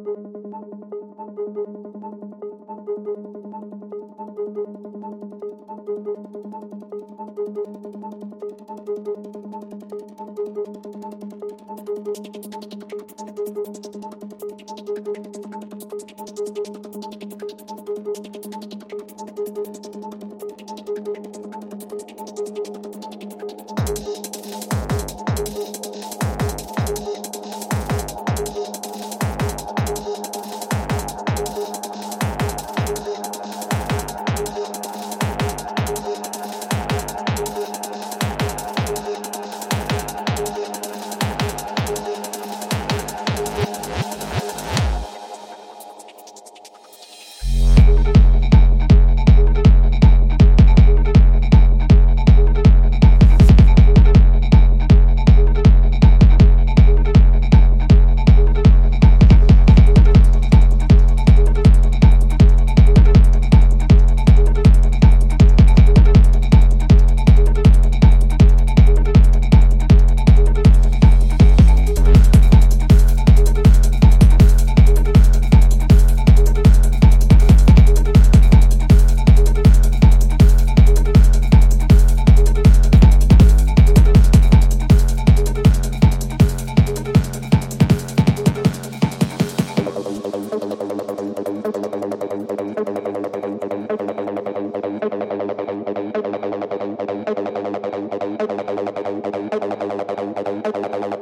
Thank you. la la la la